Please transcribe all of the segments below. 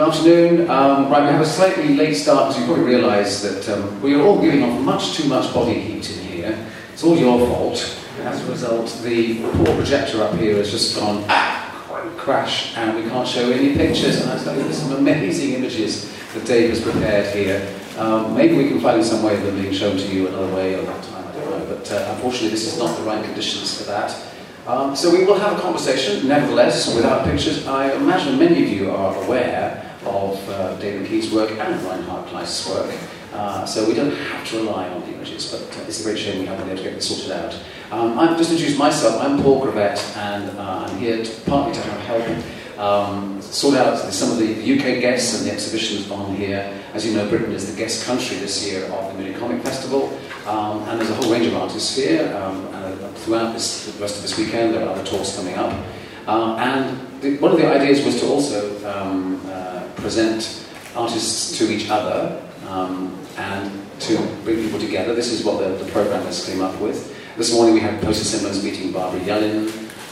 Good afternoon. Um, right, we have a slightly late start because you probably realise that um, we are all giving off much too much body heat in here. It's all your fault. As a result, the poor projector up here has just gone ah, crash, and we can't show any pictures. And there's some amazing images that Dave has prepared here. Um, maybe we can find some way of them being shown to you another way or that time. I don't know. But uh, unfortunately, this is not the right conditions for that. Um, so we will have a conversation, nevertheless, without pictures. I imagine many of you are aware of uh, David McKean's work and Reinhard Kleist's work. Uh, so we don't have to rely on the images, but uh, it's a great shame we haven't been able to get this sorted out. Um, I've just introduced myself. I'm Paul Gravett, and uh, I'm here to, partly to help um, sort out some of the UK guests and the exhibitions on here. As you know, Britain is the guest country this year of the Munich Comic Festival, um, and there's a whole range of artists here. Um, and throughout this, the rest of this weekend, there are other talks coming up. Uh, and the, one of the ideas was to also um, uh, present artists to each other um, and to bring people together. This is what the, the programmers came up with. This morning we had Posy Simmonds meeting Barbara Yelin,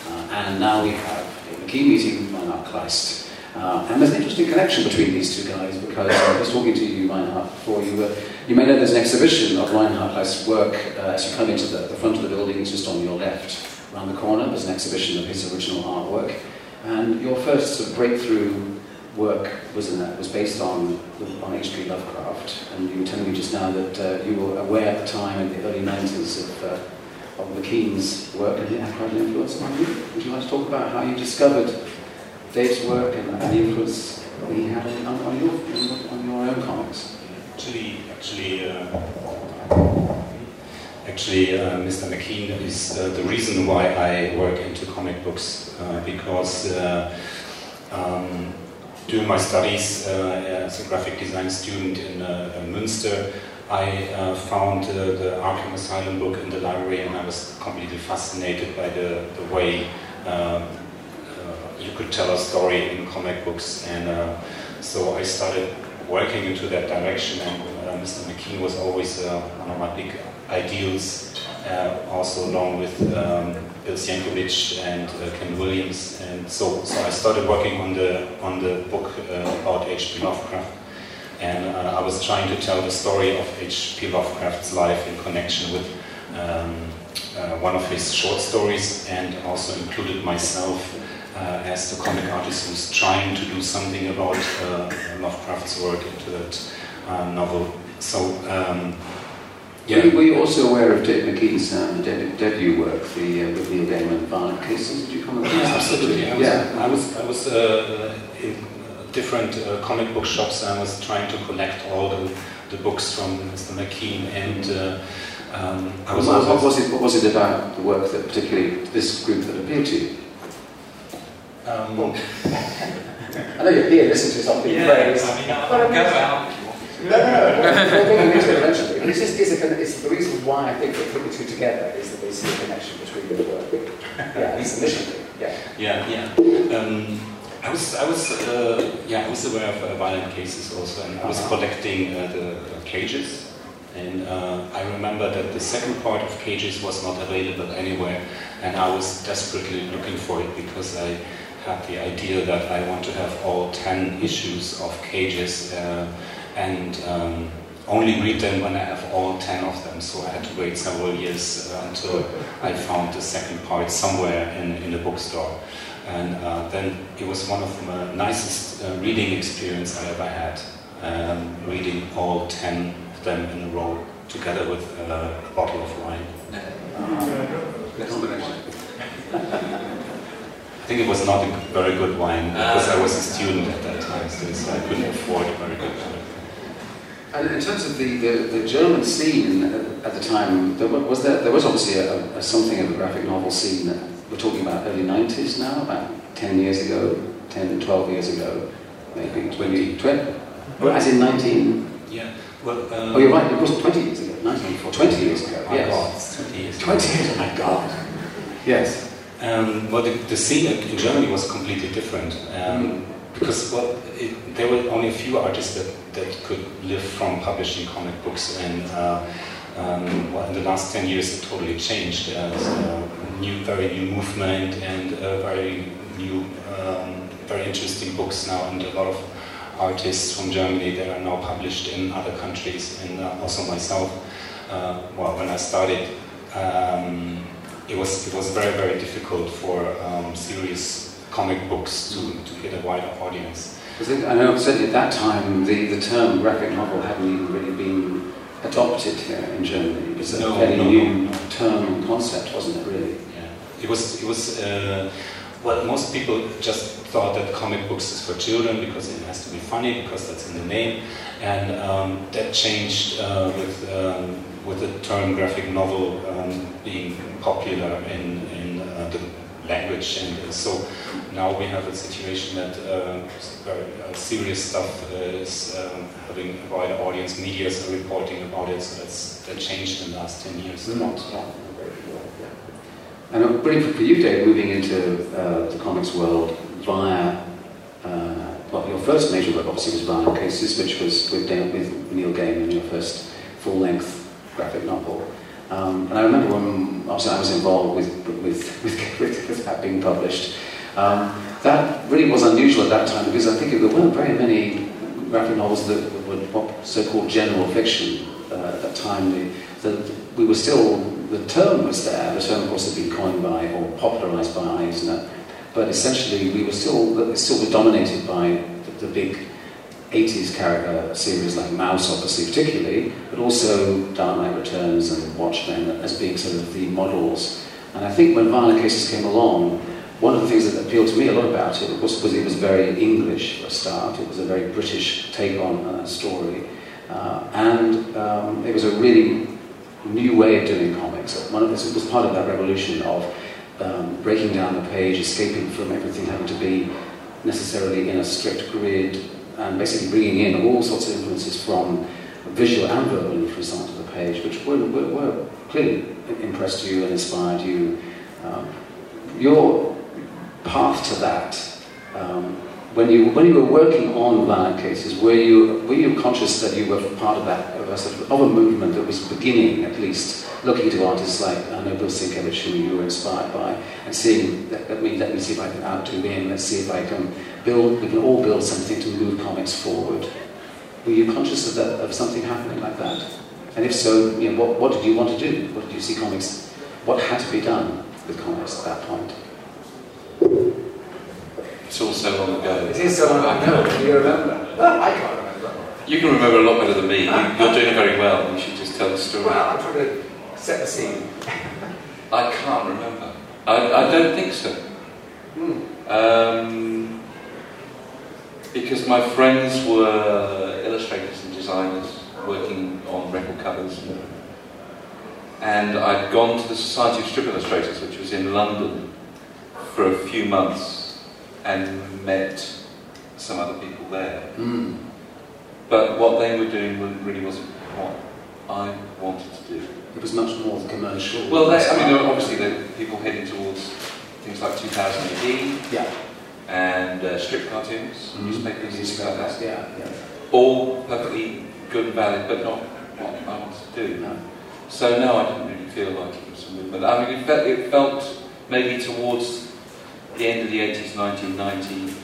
uh, and now we have McKean meeting Reinhard Kleist. Uh, and there's an interesting connection between these two guys because I was talking to you, Reinhard, before you were. You may know there's an exhibition of Reinhard Kleist's work uh, as you come into the, the front of the building, it's just on your left. Around the corner, there's an exhibition of his original artwork. And your first sort of breakthrough work was in that was based on on H.P. Lovecraft, and you were telling me just now that uh, you were aware at the time in the early 90s of, uh, of McKean's work and it had quite an influence on you. Would you like to talk about how you discovered Dave's work and, and the influence he had on, on, your, on your own comics? Actually, actually. Uh Actually, uh, Mr. McKean is uh, the reason why I work into comic books uh, because uh, um, during my studies uh, as a graphic design student in uh, Münster, I uh, found the Arkham Asylum book in the library and I was completely fascinated by the, the way um, you could tell a story in comic books. And so I started working into that direction and Mr. McKean was always one of my big ideals, also along with um, Bill Sienkiewicz and uh, Kent Williams, and so so I started working on the on the book uh, about H.P. Lovecraft, and uh, I was trying to tell the story of H.P. Lovecraft's life in connection with um, uh, one of his short stories, and also included myself uh, as the comic artist who's trying to do something about uh, Lovecraft's work into that novel. So. Um, yeah. Were, you also aware of Dick McKean's um, debut work, the uh, with Neil Gaiman Violent Cases? Did you come across yeah, absolutely. I was, yeah. I was, I was uh, in different uh, comic book shops and I was trying to collect all the, the books from Mr. McKean and uh, um, I was what, what, was it, what was it about the work that particularly this group that appealed to you? Um, I know you're here listening to something yeah, praise. I mean, I'll, go out. No, no, no. we'll get into it eventually. But it's, just, it's, a, it's the reason why I think they put the two together is that they see a connection between the work. Yeah, it's a mission. Yeah. Yeah, yeah. Um, I was, I was, uh, yeah, I was aware of uh, violent cases also, and I was uh-huh. collecting uh, the cages. And uh, I remember that the second part of cages was not available anywhere, and I was desperately looking for it because I had the idea that I want to have all ten issues of cages. Uh, and um, only read them when I have all 10 of them. So I had to wait several years uh, until I found the second part somewhere in, in the bookstore. And uh, then it was one of the nicest uh, reading experience I ever had, um, reading all 10 of them in a row together with a bottle of wine. I think it was not a very good wine because I was a student at that time, so I couldn't afford very good wine. And in terms of the, the, the German scene at the time, there was, there, there was obviously a, a, something of a graphic novel scene. That we're talking about early 90s now, about 10 years ago, 10 12 years ago, maybe 20, 20 well, as in 19. Yeah. Well, um, oh, you're right, it wasn't 20 years ago, 1994, 20 years ago. Yes. God, 20 years 20 years, oh my God. Yes. Um, well, the, the, scene in Germany was completely different. Um, mm because well, it, there were only a few artists that, that could live from publishing comic books, and uh, um, well, in the last 10 years it totally changed. There's a new, very new movement and very new, um, very interesting books now, and a lot of artists from Germany that are now published in other countries, and uh, also myself. Uh, well, when I started, um, it was it was very very difficult for um, serious comic books to, to get a wider audience. I know certainly at that time the, the term graphic novel hadn't even really been adopted here in Germany. It was a No, fairly no, new no, term and concept, wasn't it really? Yeah. It was, it was uh, well, most people just thought that comic books is for children because it has to be funny, because that's in the name. And um, that changed uh, with, um, with the term graphic novel um, being popular in, in language. And so now we have a situation that uh, very uh, serious stuff is um, having a wider audience, Media is reporting about it, so that's, that changed in the last 10 years. Not, not very well, yeah. And uh, for you, Dave, moving into uh, the comics world via, uh, well, your first major work obviously was Violent Cases, which was with, with Neil Gaiman, your first full-length graphic novel. Um, and I remember when obviously I was involved with, with, with, with, that being published. Um, that really was unusual at that time because I think there weren't very many graphic novels that were so-called general fiction uh, at that time. The, the, we were still, the term was there, the term of course had been coined by or popularised by Eisner, but essentially we were still, still was dominated by the, the big 80s character series like Maus, obviously, particularly, but also Dark Knight Returns and Watchmen as being sort of the models. And I think when Violent Cases came along, one of the things that appealed to me a lot about it was, was it was very English for a start. It was a very British take on a story. Uh, and um, it was a really new way of doing comics. One of it was part of that revolution of um, breaking down the page, escaping from everything having to be necessarily in a strict grid, and basically bringing in all sorts of influences from visual and verbal influence onto the page, which were, were, were clearly impressed you and inspired you. Um, your path to that, um, when you when you were working on violent cases, were you were you conscious that you were part of that of a, sort of, of a movement that was beginning at least looking to artists like uh, I know Bill Sienkiewicz, who you were inspired by, and seeing let, let me let me see if I can outdo him. Let's see if I can build. We can all build something to move comics forward. Were you conscious of that of something happening like that? And if so, you know, what what did you want to do? What did you see comics? What had to be done with comics at that point? It's all so long ago. It is so long ago. Do you remember? I can't remember. You can remember a lot better than me. You- You're doing very well. You should just tell the story. Well, I'm trying to set the scene. I can't remember. I, I don't think so. Hmm. Um, because my friends were illustrators and designers working on record covers. And I'd gone to the Society of Strip Illustrators, which was in London, for a few months and met some other people there. Mm. But what they were doing really wasn't what I wanted to do. It was much more commercial. Well, they, I mean, there were obviously the people heading towards things like 2000 AD yeah. and uh, strip cartoons, Mm-hmm. newspapers, things like that. Yeah, yeah. All perfectly good and valid, but not what I wanted to do. No. So no, I didn't really feel like it was a movement. I mean, it felt, it felt maybe towards the end of the 80s, 1990,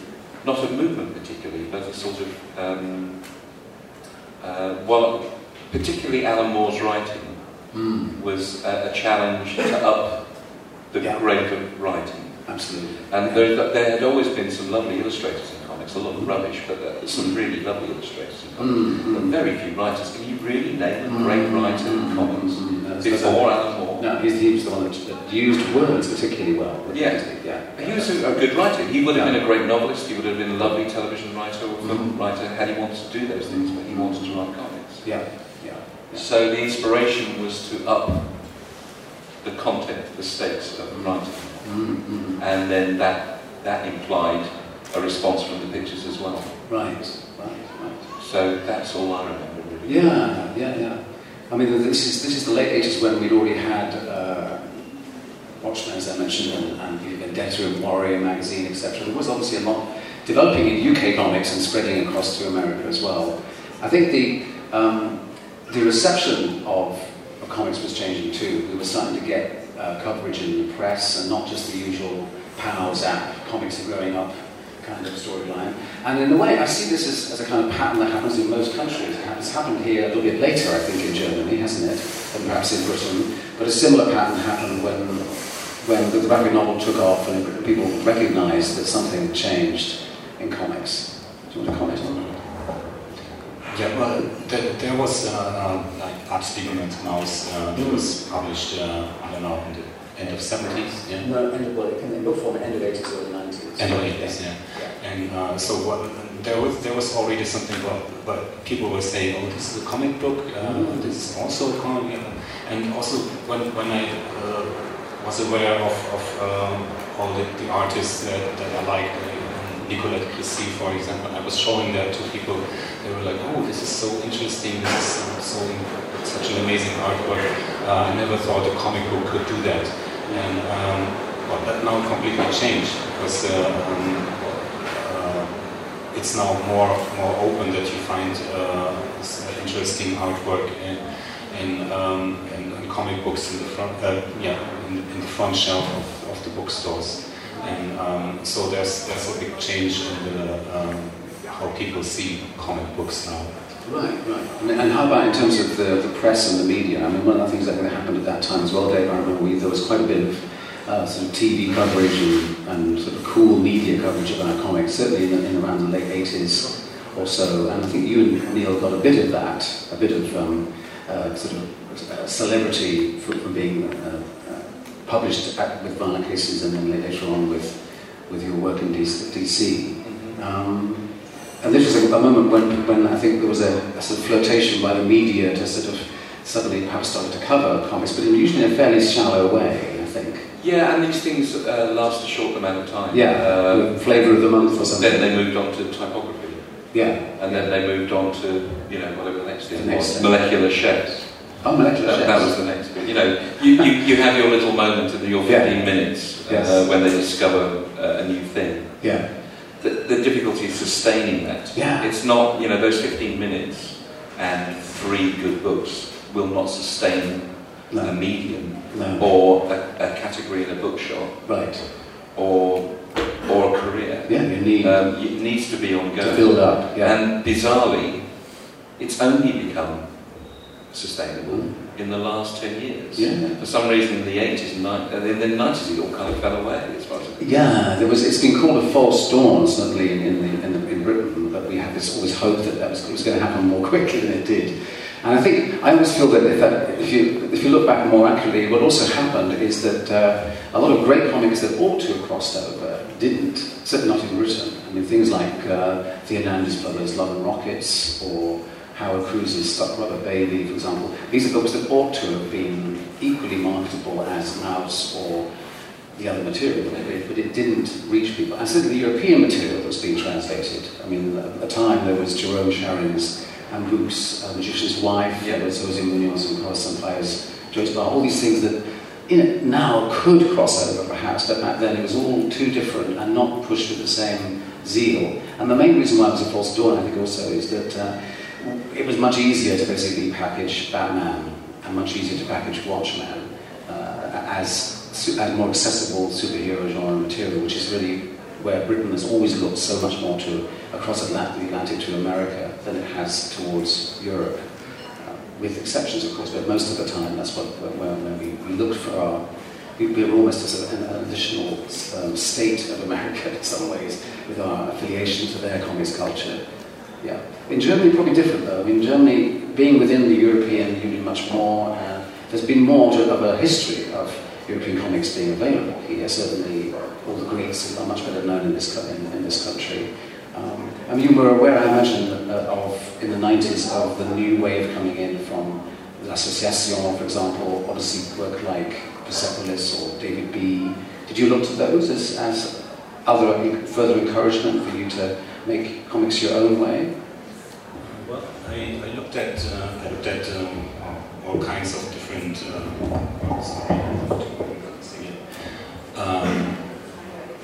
not a movement particularly, but a sort of, um, uh, well, particularly Alan Moore's writing Mm. was a, a challenge to up the Yeah. grade of writing. Absolutely. And there, there had always been some lovely illustrators comics, a lot of rubbish, but uh, some really lovely illustrators in comics. Mm, But mm. very few writers. Can you really name a great writer in comics? Mm, that's- Before Alan Moore. No, he's, he was the one that, used words particularly well. Yeah. he? yeah. He was a, a good writer. He would have Yeah. been a great novelist. He would have been a lovely television writer or film Mhm. writer had he wanted to do those things, but he wanted to write comics. Yeah, yeah. yeah. So the inspiration was to up the content, the stakes of the writing. Mm, mm. And then that, that implied a response from the pictures as well. Right, right, right. So that's all I remember really. Yeah, yeah, yeah. I mean, this is this is the late '80s when we'd already had uh, Watchmen, as I mentioned, and, and Vendetta and Warrior magazine, etc. There was obviously a lot developing in UK comics and spreading across to America as well. I think the um, the reception of, of comics was changing too. We were starting to get uh, coverage in the press and not just the usual POW, ZAP. Comics are growing up kind of storyline. And in a way, I see this as, as, a kind of pattern that happens in most countries. It's happened here a little bit later, I think, in Germany, hasn't it? And perhaps in Britain. But a similar pattern happened when, when the graphic novel took off and people recognized that something changed in comics. Do you want to comment on that? Yeah, well, there, there was uh, uh, like Art Spiegelman's Maus uh, that was published, uh, I don't know, in the end of 70s, yeah? No, end of, well, in book form, end of 80s, early 90s. End of 80s, yeah. And uh, so what, there was there was already something, but, but people were saying, oh, this is a comic book, uh, mm-hmm. this is also a comic, and also when, when I uh, was aware of, of um, all the, the artists that, that I liked, uh, Nicolas de Crécy, for example, I was showing that to people, they were like, oh, this is so interesting, this is so, such an amazing artwork. Uh, I never thought a comic book could do that. And um, well, that now completely changed because uh, um, uh, it's now more more open that you find uh, interesting artwork in in, um, in, in, comic books in the front yeah in, in, the front shelf of, of the bookstores. And um, so there's there's a big change in the um, how people see comic books now. Right, right. And, how about in terms of the, the press and the media? I mean, one of the things that happened at that time as well, Dave, I remember we, there was quite a bit of uh, sort of TV coverage and, and, sort of cool media coverage of our comics, certainly in, in, around the late 80s or so. And I think you and Neil got a bit of that, a bit of um, uh, sort of uh, celebrity from, from being uh, uh, published at, with Violent Cases and then later on with, with your work in DC. Mm-hmm. Um, and this was a, a, moment when, when I think there was a, a, sort of flirtation by the media to sort of suddenly perhaps start to cover comics, but in usually in a fairly shallow way, I think. Yeah, and these things uh, last a short amount of time. Yeah, uh, flavour of the month or something. Then they moved on to typography. Yeah. And then they moved on to, you know, whatever the next thing was, molecular chefs. Oh, molecular that, that, was the next bit. You know, you, you, you have your little moment in your 15 yeah. minutes uh, yes. when they discover uh, a new thing. Yeah the, the difficulty is sustaining that. Yeah. It's not, you know, those 15 minutes and three good books will not sustain no. a medium no. or a, a, category in a bookshop. Right. Or or a career. Yeah, you need. Um, it needs to be ongoing. To build up. Yeah. And bizarrely, it's only become sustainable mm. in the last 10 years. Yeah. For some reason in the 80s and 90s, uh, in the 90s it all kind of fell away as far as Yeah, there was, it's been called a false dawn, certainly in, in, the, in, the, in Britain, but we had this always hope that that was, was going to happen more quickly than it did. And I think, I always feel that if, that, if, you, if you look back more accurately, what also happened is that uh, a lot of great comics that ought to have crossed over didn't, certainly not in Britain. I mean, things like uh, the Hernandez brothers' Love and Rockets, or Howard Cruse's Stuck Rubber Baby, for example. These are books that ought to have been equally marketable as Maus or the other material, but it didn't reach people. And certainly the European material that was being translated. I mean, at the time there was Jerome Charyn's and Boucq's uh, Magician's Wife, yeah. there was Jose Munoz and Carlos Sampayo's Joe's Bar, all these things that in it now could cross over perhaps, but back then it was all too different and not pushed with the same zeal. And the main reason why it was a false dawn, I think, also is that uh, it was much easier to basically package Batman and much easier to package Watchmen uh, as, as more accessible superhero genre material, which is really where Britain has always looked so much more to across Atlantic, the Atlantic to America than it has towards Europe. Uh, with exceptions, of course, but most of the time that's what, where, where we, we looked for our we, were almost as an, additional um, state of America in some ways with our affiliation to their comics culture. Yeah. In Germany, probably different though. I mean, Germany, being within the European Union much more, uh, there's been more of a history of European comics being available here. Certainly, all the greats are much better known in this, in, in this country. Um, I mean, you were aware, I imagine, of, in the 90s, of the new wave coming in from L'Association, for example, obviously work like Persepolis or David B. Did you look to those as, as other further encouragement for you to make comics your own way? Well, I, I looked at uh, I looked at um, all kinds of different uh,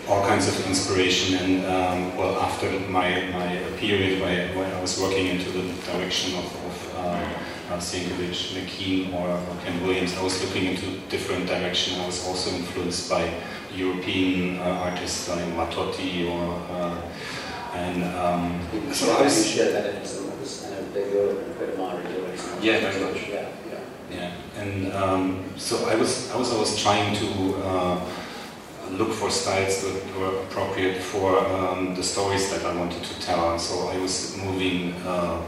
all kinds of inspiration and um, well after my, my period where, where I was working into the direction of, of uh, uh, Sienkiewicz, McKean or, or Kent Williams, I was looking into different direction. I was also influenced by European uh, artists like Mattotti or uh, and um, so I was share that in some of this, and they were a bit admiring Yeah, very much. Yeah, yeah. Yeah, and um, so I was I was always trying to uh, look for styles that were appropriate for um, the stories that I wanted to tell. And so I was moving uh,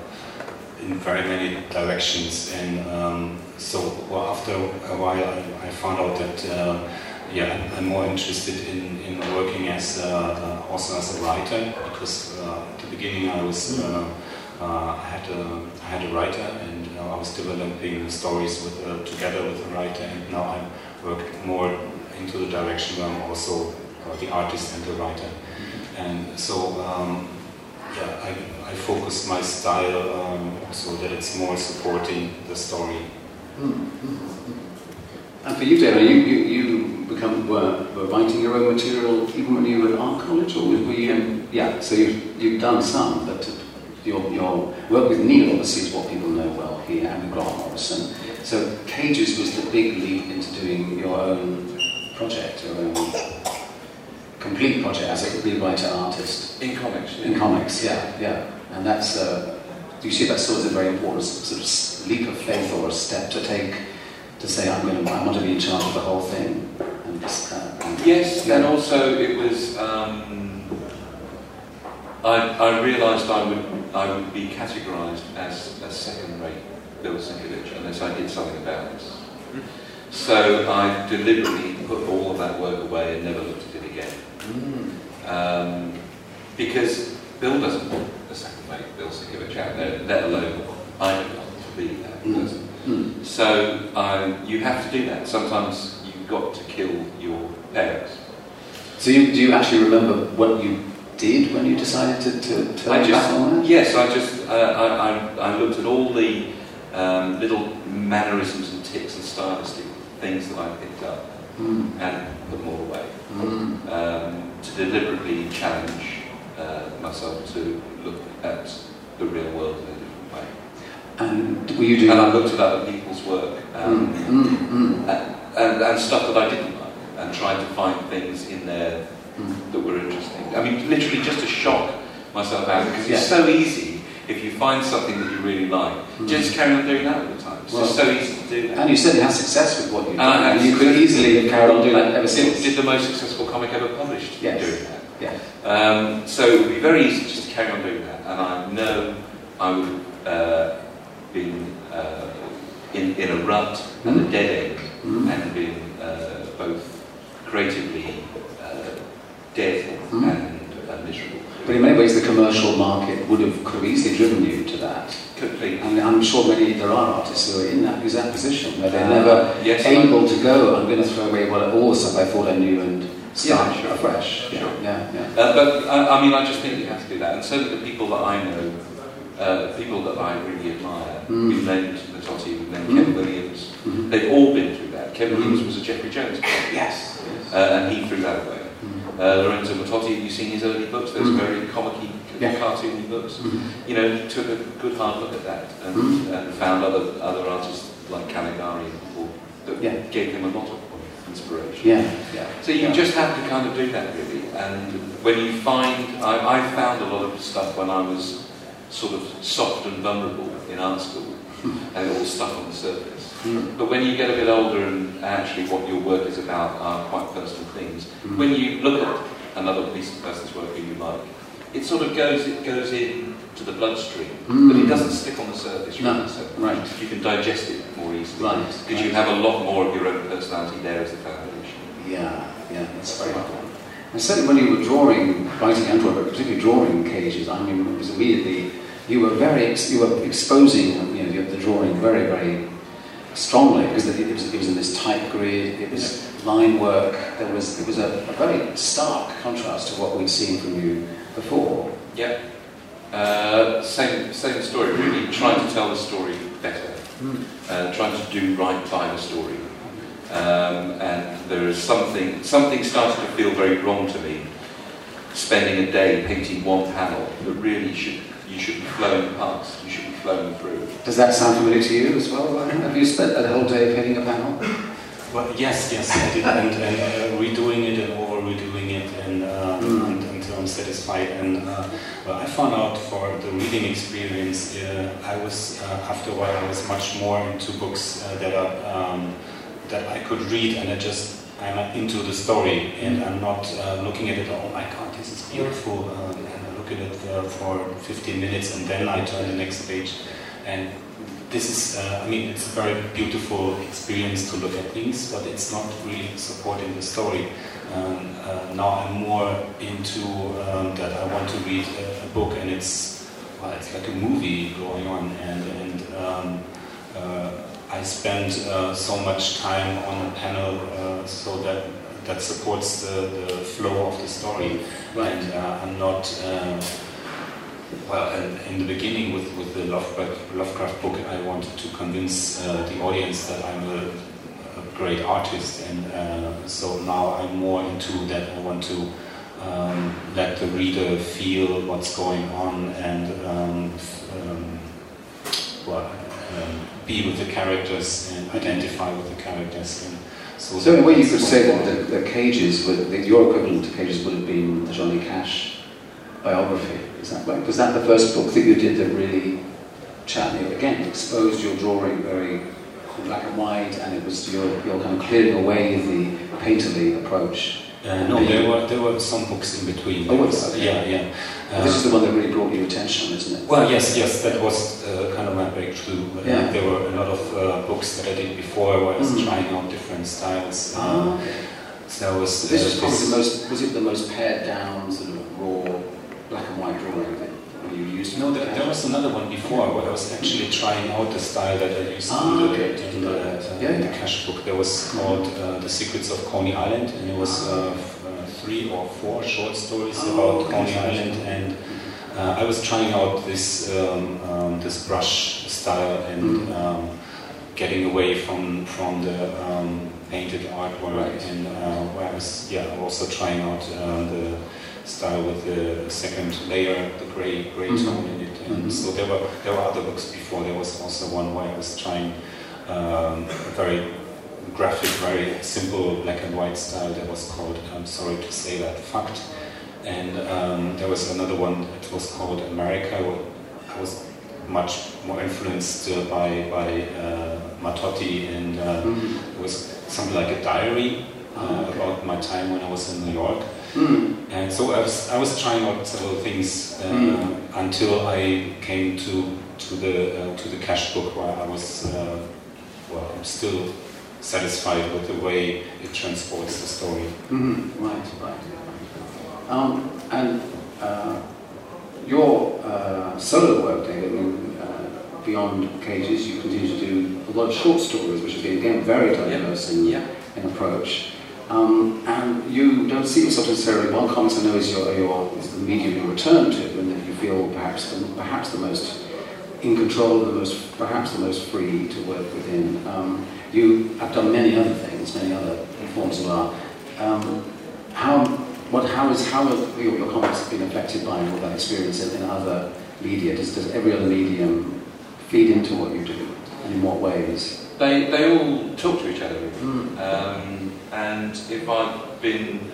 in very many directions, and um, so well, after a while I, I found out that. Uh, yeah, I'm more interested in, in working as uh, also as a writer because uh, at the beginning I was uh, uh, I had a I had a writer and I was developing stories with together with a writer and now I work more into the direction where I'm also the artist and the writer and so um, yeah I, I focus my style um, so that it's more supporting the story. Mm -hmm. And for you, David, you, you, you become were, were, writing your own material even when you were at art college, or were you? Yeah, so you've, you've done some, but your, your work with Neil obviously is what people know well here, and Grant Morrison. So Cages was the big leap into doing your own project, your own complete project as a rewriter artist. In comics. In comics, yeah, yeah. And that's, uh, do you see that sort of a very important sort of leap of faith or a step to take to say I'm going to I want to be in charge of the whole thing. And just, uh, and yes, yeah. and also it was. Um, I, I realised I would I would be categorised as a second-rate Bill Sienkiewicz unless I did something about this. So I deliberately put all of that work away and never looked at it again. Mm. Um, because Bill doesn't want a second-rate Bill Sienkiewicz out there, let alone I don't want to be that mm. person. Mm. So um, you have to do that. Sometimes you've got to kill your parents. So you, do you actually remember what you did when you decided to, to turn just, on that? Yes, I just uh, I, I, I, looked at all the um, little mannerisms and tics and stylistic things that I picked up mm. and put them all away. Mm. Um, to deliberately challenge uh, myself to look at the real world in a different way. And were you doing? And I looked at other people's work um, mm, mm, mm. And, and, and, stuff that I didn't like, and tried to find things in there mm. that were interesting. I mean, literally just to shock myself out because it's so easy if you find something that you really like, mm. just carry on doing that all the time. It's well, just so easy to do that. And you said you had success with what you did. And you could easily have carried on doing that ever since. Did the most successful comic ever published yes. doing that. Yeah. Um, so it would be very easy just to carry on doing that, and I know I would. Uh, been uh, in, in a rut and a dead end mm-hmm. and been uh, both creatively uh, dead mm-hmm. and uh, miserable. But in many ways, the commercial market would have could have easily driven you to that. Completely. I mean, I'm sure many there are artists who are in that exact position where they're never yes, able to go. I'm going to throw away what all the stuff I thought I knew and start yeah, sure. afresh. Sure. Yeah, yeah. Uh, but I, I, mean, I just think you have to do that, and so that the people that I know uh, people that I really admire. Mm. We've named Mattotti, we've named mm. Kent Williams. Mm-hmm. They've all been through that. Kent mm. Williams was a Jeffrey Jones Yes. yes. Uh, and he threw that away. Mm. Uh, Lorenzo Mattotti, have you seen his early books? Those mm. very comic yeah. cartoony books. Mm-hmm. You know, he took a good hard look at that and, mm. and found other other artists like Caligari and people that yeah. gave him a lot of inspiration. Yeah, yeah. So you just have to kind of do that really. And when you find, I, I found a lot of stuff when I was sort of soft and vulnerable in art school and all stuff on the surface. Mm. But when you get a bit older and actually what your work is about are quite personal things, mm. when you look at another piece of person's work that you like, it sort of goes it goes in to the bloodstream, mm. but it doesn't stick on the surface. No, so right. You can digest it more easily right. because right. you have a lot more of your own personality there as the foundation. Yeah, yeah, that's very important. And certainly when you were drawing, writing and drawing, but particularly drawing cages, I mean, it was immediately you were very you were exposing you know the drawing very very strongly because it was, it was in this tight grid. It was line work. There was it was a, a very stark contrast to what we'd seen from you before. Yeah. Uh, same same story really. Trying to tell the story better. Mm. Uh, trying to do right by the story. Um, and there is something something started to feel very wrong to me. Spending a day painting one panel that really should you should be flowing past, you should be through. Does that sound familiar to you as well? Have you spent a whole day painting a panel? Well, yes, yes, I did, and, and uh, redoing it and over redoing it, and, uh, mm. until I'm satisfied. And uh, well, I found out for the reading experience, uh, I was uh, after a while I was much more into books uh, that are um, that I could read, and I just I'm into the story, and I'm not looking at it. Oh my God, this is beautiful, and I at it for 15 minutes, and then I turn the next page, and this is, uh, I mean, it's a very beautiful experience to look at things, but it's not really supporting the story. Um, uh, now I'm more into um, that I want to read a, a, book and it's, well, it's like a movie going on and, and um, uh, I spend uh, so much time on a panel uh, so that that supports the, the, flow of the story. Right. And uh, I'm not well, in the beginning with, with the Lovecraft, Lovecraft book, I wanted to convince uh, the audience that I'm a, a great artist, and uh, so now I'm more into that. I want to um, let the reader feel what's going on and um, um, well, um, be with the characters and identify with the characters. And so, so in a way, you could say that the, the Cages, would, your equivalent to Cages would have been the Johnny Cash biography. Is that right? Was that the first book that you did that really, again, exposed your drawing very black and white, and it was your, your kind of clearing away the painterly approach? Uh, no, there were there were some books in between. Oh, was okay. Yeah, yeah. Uh, this is the one that really brought your attention, isn't it? Well, yes, yes, that was uh, kind of my breakthrough. Yeah. there were a lot of uh, books that I did before where I was mm. trying out different styles. Ah, okay. So was, this was uh, probably the most. Was it the most pared down, sort of raw black and white drawing that you used? No, there, there, was another one before where I was actually trying out the style that I used ah, in, the, okay. in, the, uh, yeah, in the cash book. There was called uh, The Secrets of Coney Island, and it was uh three or four short stories oh, about. Coney Island, and uh, I was trying out this um, um, this brush style and. Mm. Um, getting away from from the um, painted artwork right. and uh, where I was yeah also trying out the style with the second layer, the gray gray mm -hmm. tone in it. And mm -hmm. so there were there were other books before. There was also one where I was trying um, a very graphic, very simple black and white style that was called. I'm sorry to say that fact. And um, there was another one that was called America. I was much more influenced uh, by by uh, Mattotti, and uh, mm it was something like a diary uh, okay. about my time when I was in New York. Mm. And so I was, I was trying out several things uh, mm. until I came to to the uh, to the cash book where I was uh, well I'm still satisfied with the way it transports the story. Mm. Right, right. Um, and uh, your uh, solo work, David, I mean, uh, beyond cages, you continue to do a lot of short stories, which have been again very diverse in, yeah. in approach. Um, and you don't see yourself necessarily, one comics I know is, your, your, is the medium you return to, and that you feel perhaps the, perhaps the most in control, the most, perhaps the most free to work within. Um, you have done many other things, many other forms of art. Um, how, what, how, is, how have your, your comics been affected by all that experience in, in other media? Does, does every other medium feed into what you do? And in what ways? They, they all talk to each other. Mm. Um, and if I've been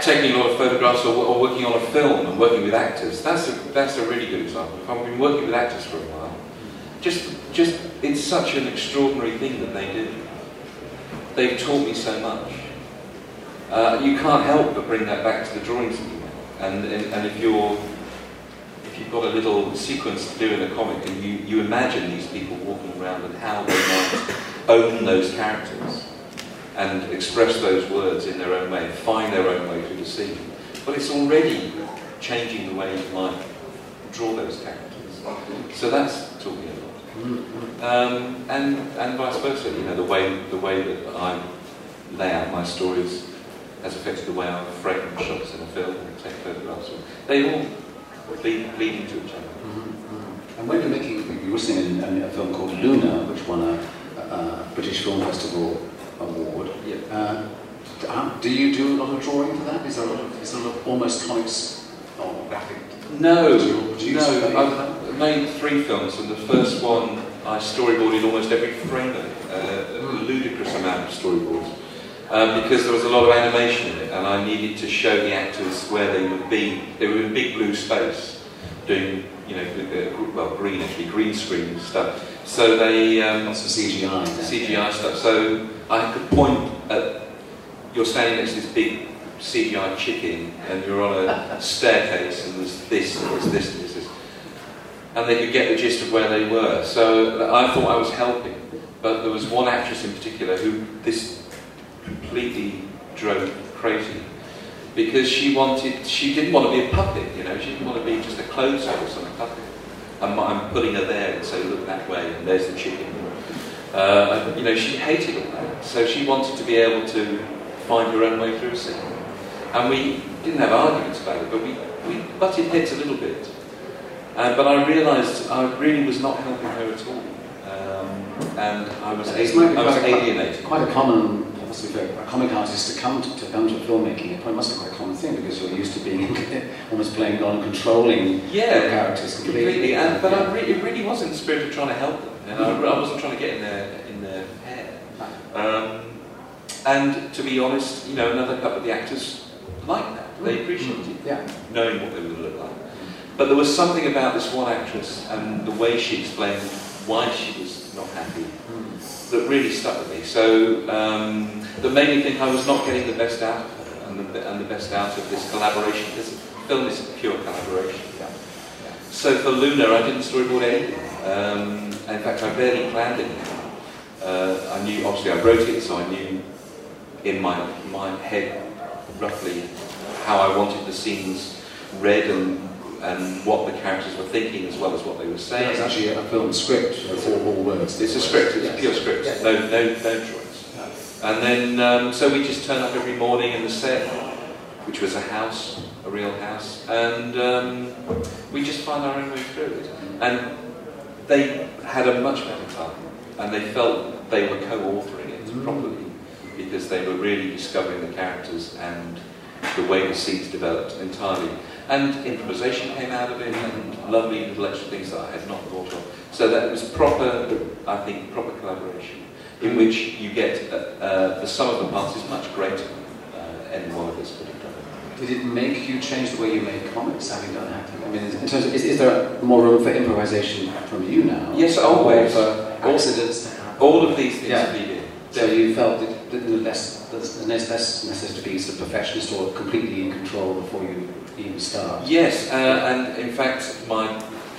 taking a lot of photographs or, or, working on a film and working with actors, that's a, that's a really good example. If I've been working with actors for a while, just, just it's such an extraordinary thing that they do. They've taught me so much. Uh, you can't help but bring that back to the drawings and, and, and if you're if you've got a little sequence to do in a comic and you, you imagine these people walking around and how they might own those characters and express those words in their own way, find their own way through the scene. But it's already changing the way you might draw those characters. So that's lot. Um, and, and vice versa, you know, the way, the way that I lay out my stories has affected the way I frame shots in a film and take photographs. They all bleed, bleed into each other. Mm-hmm. And when you're making, you were seeing a, a film called Luna, which won a, a British Film Festival award. Yeah. Uh, do you do a lot of drawing for that? Is there a lot of, is there a lot of almost comics or graphic? No, no. Made three films, and the first one I storyboarded almost every frame of it, uh, a ludicrous amount of storyboards. Uh, because there was a lot of animation in it, and I needed to show the actors where they would be. They were in big blue space, doing you know, well, green actually, green screen stuff. So they um, lots of CGI, CGI stuff. So I could point at you're standing next to this big CGI chicken, and you're on a staircase, and there's this, and there's this, and there's this, and they could get the gist of where they were. So I thought I was helping, but there was one actress in particular who this completely drove crazy because she wanted, she didn't want to be a puppet, you know, she didn't want to be just a clothes horse on a puppet. And I'm putting her there and say, look that way, and there's the chicken. Uh, you know, she hated all that, so she wanted to be able to find her own way through a scene. And we didn't have arguments about it, but we, we butted heads a little bit. Uh, but I realised I really was not helping her at all. Um, and I was, I was alienated. Quite a common must be a comic artist to come to, to come to filmmaking. It must be quite a common thing because you're used to being almost playing God and controlling yeah, characters completely. completely. And, but yeah. re- it really was in the spirit of trying to help them. And I, I, wasn't trying to get in their in their hair. Um, and to be honest, you know, another couple of the actors liked that. They appreciated mm-hmm. yeah. knowing what they were going look like. But there was something about this one actress and the way she explained why she was not happy mm. that really stuck with me. So um, that made me think I was not getting the best out of her and the, and the best out of this collaboration. This film is pure collaboration. Yeah. Yeah. So for Luna, I didn't storyboard anything. Um, in fact, I barely planned it. Uh, I knew, obviously, I wrote it, so I knew in my, my head roughly how I wanted the scenes read and and what the characters were thinking as well as what they were saying. It's actually a film script, it's all, words. It's a script, it's yes. a pure script, yes. no, no, no and then, um, so we just turn up every morning in the set, which was a house, a real house, and um, we just find our own way through it. And they had a much better time, and they felt they were co-authoring it mm. properly because they were really discovering the characters and the way the scenes developed entirely. And improvisation came out of it, and lovely little extra things that I had not thought of. So that was proper, I think, proper collaboration in which you get uh, uh, the sum of the parts is much greater than uh, any one of us could have done. Did it make you change the way you made comics, having done acting? I mean, in terms of, is, is there more room for improvisation from you now? Yes, always. For accidents All of these things yeah. be So you felt that the less, the less necessary to be sort of perfectionist or completely in control before you even start? Yes, uh, and in fact, my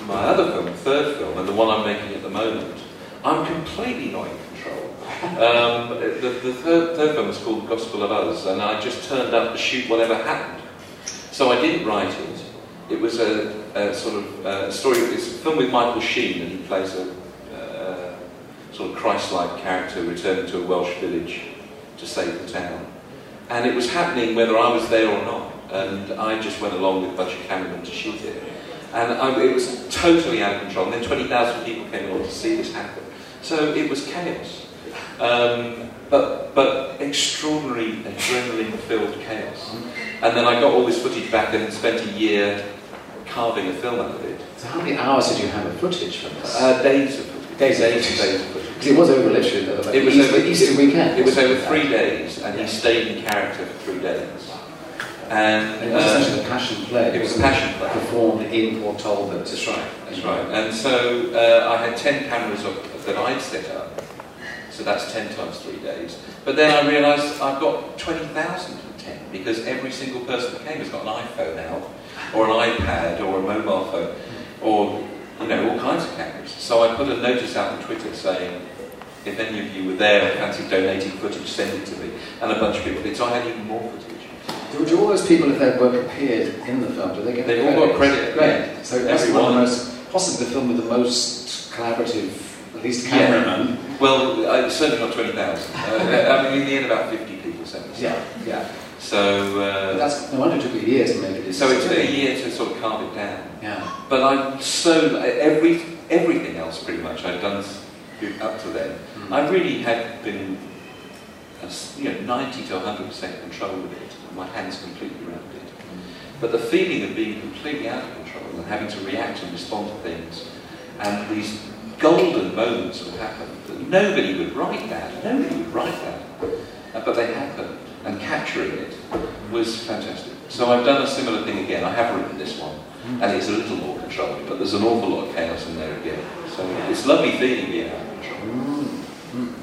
my other film, third film, and the one I'm making at the moment, I'm completely not in um, the, the third, third film was called Gospel of Us, and I just turned up to shoot whatever happened. So I didn't write it. It was a, a sort of uh, story. It's a film with Michael Sheen, and he plays a uh, sort of Christ-like character returning to a Welsh village to save the town. And it was happening whether I was there or not. And I just went along with a bunch of cameramen to shoot it. And I, it was totally out of control. And then 20,000 people came along to see this happen. So it was chaos. Um, but, but extraordinary adrenaline-filled chaos. And then I got all this footage back and spent a year carving a film out of it. So how many hours did you have of footage from this? Uh, days of footage. Days, days, days of footage. Because it was over literally it was Easter, over Easter weekend. It was over three days, and he stayed in character for three days. And, it was um, essentially a passion play. It was a passion play. Performed in Port Talbot. That's right, that's right. And so uh, I had ten cameras of, that I'd set up, so that's 10 times three days. But then I realised I've got 20,010 because every single person that came has got an iPhone now, or an iPad, or a mobile phone, or you know, all kinds of cameras. So I put a notice out on Twitter saying, if any of you were there and fancy donating footage, send it to me. And a bunch of people did, so I had even more footage. Do, do all those people, if their work appeared in the film, do they get They've all got credit. Great. So that's one of the most, possibly the film with the most collaborative at least cameraman. Yeah. Well, I, certainly not 20,000. Uh, I mean, in the end, about 50 people sent us. Yeah, yeah. So uh, that's no wonder it took you years to make it. So it took a year to sort of carve it down. Yeah. But I'm so every everything else pretty much I've done up to then. Mm. I really had been, you know, 90 to 100 percent control of it. And my hands completely around it. But the feeling of being completely out of control and having to react and respond to things, and these golden moments would happen. Nobody would write that. Nobody would write that. Uh, but they happen, and capturing it was fantastic. So I've done a similar thing again. I have written this one, and it's a little more controlled, but there's an awful lot of chaos in there again. So it's lovely feeling being out of control. Mm.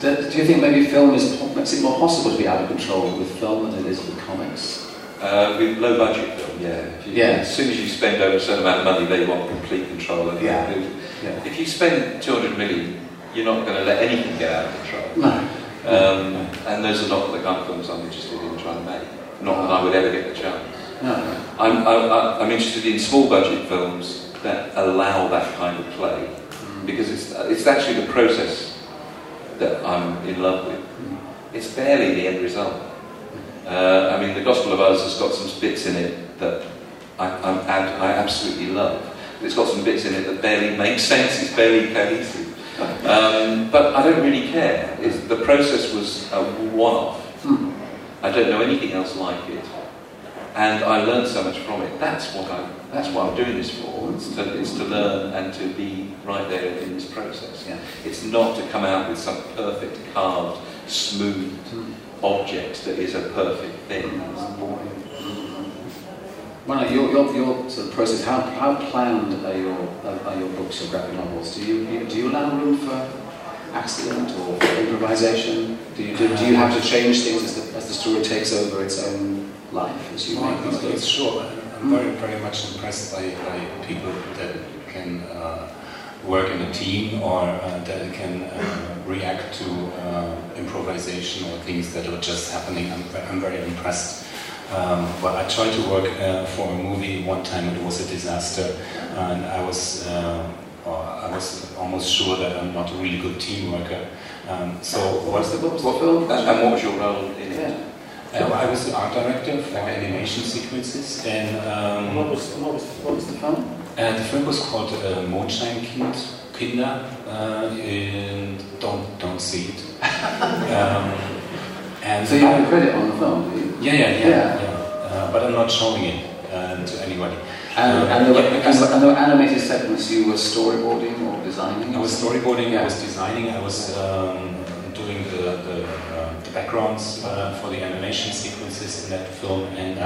Do, do you think maybe film is, makes it more possible to be out of control with film than it is with comics? Uh, with low budget film, yeah. You, yeah. As soon as you spend over a certain amount of money, they want complete control. Yeah. yeah. If you spend 200 million, you're not going to let anything get out of control. No. Um, and those are not the kind of films I'm interested in trying to make. Not that I would ever get the chance. No. I'm, I, am interested in small budget films that allow that kind of play mm. because it's, it's actually the process that I'm in love with. It's barely the end result. Uh, I mean, The Gospel of Us has got some bits in it that I, I absolutely love. It's got some bits in it that barely make sense, it's barely cohesive. Um, but I don't really care. It's, the process was a one off. Hmm. I don't know anything else like it. And I learned so much from it. That's what I'm, that's what I'm doing this for. It's to, it's to learn and to be right there in this process. Yeah. It's not to come out with some perfect, carved, smooth. Hmm object that is a perfect thing. Well, your, your, your sort of process, how, how planned are your, are your books, your graphic novels? Do you, do you allow room for accident or improvisation? Do you, do, do you have to change things as the, as the story takes over its own life as you make these books? Sure. I'm very, very much impressed by, by people that can uh, work in a team or uh, that can uh, react to uh, improvisation or things that are just happening. I'm, I'm very impressed. Um, well, I tried to work uh, for a movie one time. It was a disaster, and I was uh, I was almost sure that I'm not a really good team worker. Um, so what was the, what film? And, what was your role in it? Uh, I was the art director for animation sequences, and um, what was what was what was the film? Uh, the film was called uh, Mondscheinkind, Kinder, uh, and don't don't see it. um, and so you have a credit on the film, do you? Yeah, yeah, yeah. yeah. yeah. Uh, but I'm not showing it uh, to anybody. And, uh, and, the, yeah, and, and, the, animated segments you were storyboarding or designing? I was storyboarding, yeah. I was designing, I was um, doing the, the backgrounds for the animation sequences in that film, and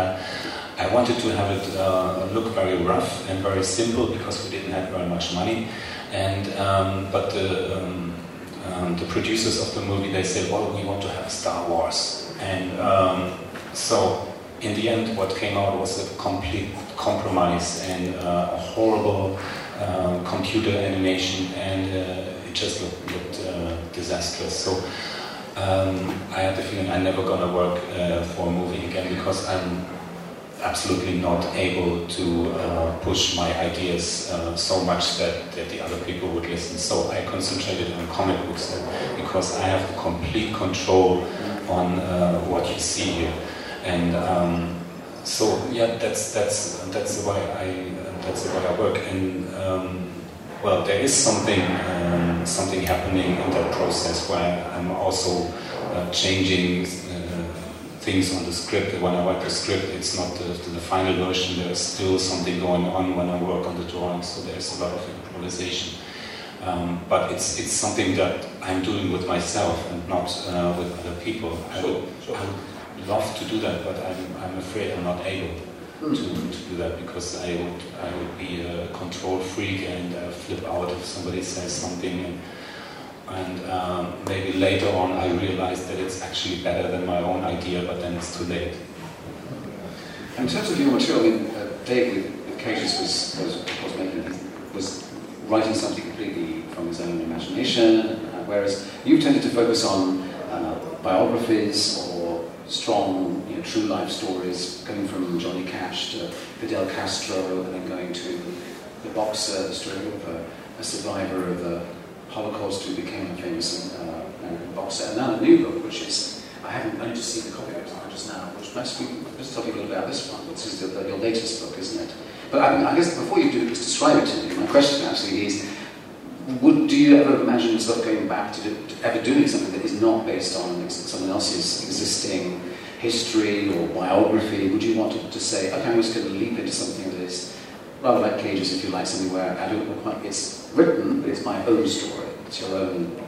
I wanted to have it uh, look very rough and very simple because we didn't have very much money. And um, but the um, um, the producers of the movie they said, well, we want to have Star Wars, and um, so in the end, what came out was a complete compromise and uh, a horrible uh, computer animation, and uh, it just looked, looked uh, disastrous. So. Um, I had the feeling I'm never gonna work uh, for a movie again because I'm absolutely not able to uh, push my ideas uh, so much that, that the other people would listen. So I concentrated on comic books because I have complete control on uh, what you see here. And um, so yeah, that's that's that's the way I that's the way I work. And um, well, there is something um, something happening in that process where I'm also uh, changing things on the script. When I write the script, it's not the, the, final version. There's still something going on when I work on the drawings, so there's a lot of improvisation. Um, but it's it's something that I'm doing with myself and not uh, with other people. I, would. I would love to do that, but I'm, I'm afraid I'm not able to, to do that because I would I would be a control freak and uh, flip out if somebody says something. And, and um, maybe later on I realized that it's actually better than my own idea, but then it's too late. In terms of your material, I mean, uh, Dave Cages was, was, was, making, was writing something completely from his own imagination, uh, whereas you've tended to focus on uh, biographies strong, you know, true life stories, going from Johnny Cash to Fidel Castro, and then going to the boxer, the story of a, a survivor of the Holocaust who became a famous uh, boxer. And now the new book, which is, I haven't only to see the copy of it just now, which be, let's talk a little about this one, which is the, the, your latest book, isn't it? But I, I guess before you do just describe it to me, my question actually is, you ever imagine yourself going back to, do, to, ever doing something that is not based on someone else's existing history or biography? Would you want to, to say, okay, I'm just going to leap into something that is rather like Cages, if you like, something where I don't know quite, it's written, but it's my own story. It's your own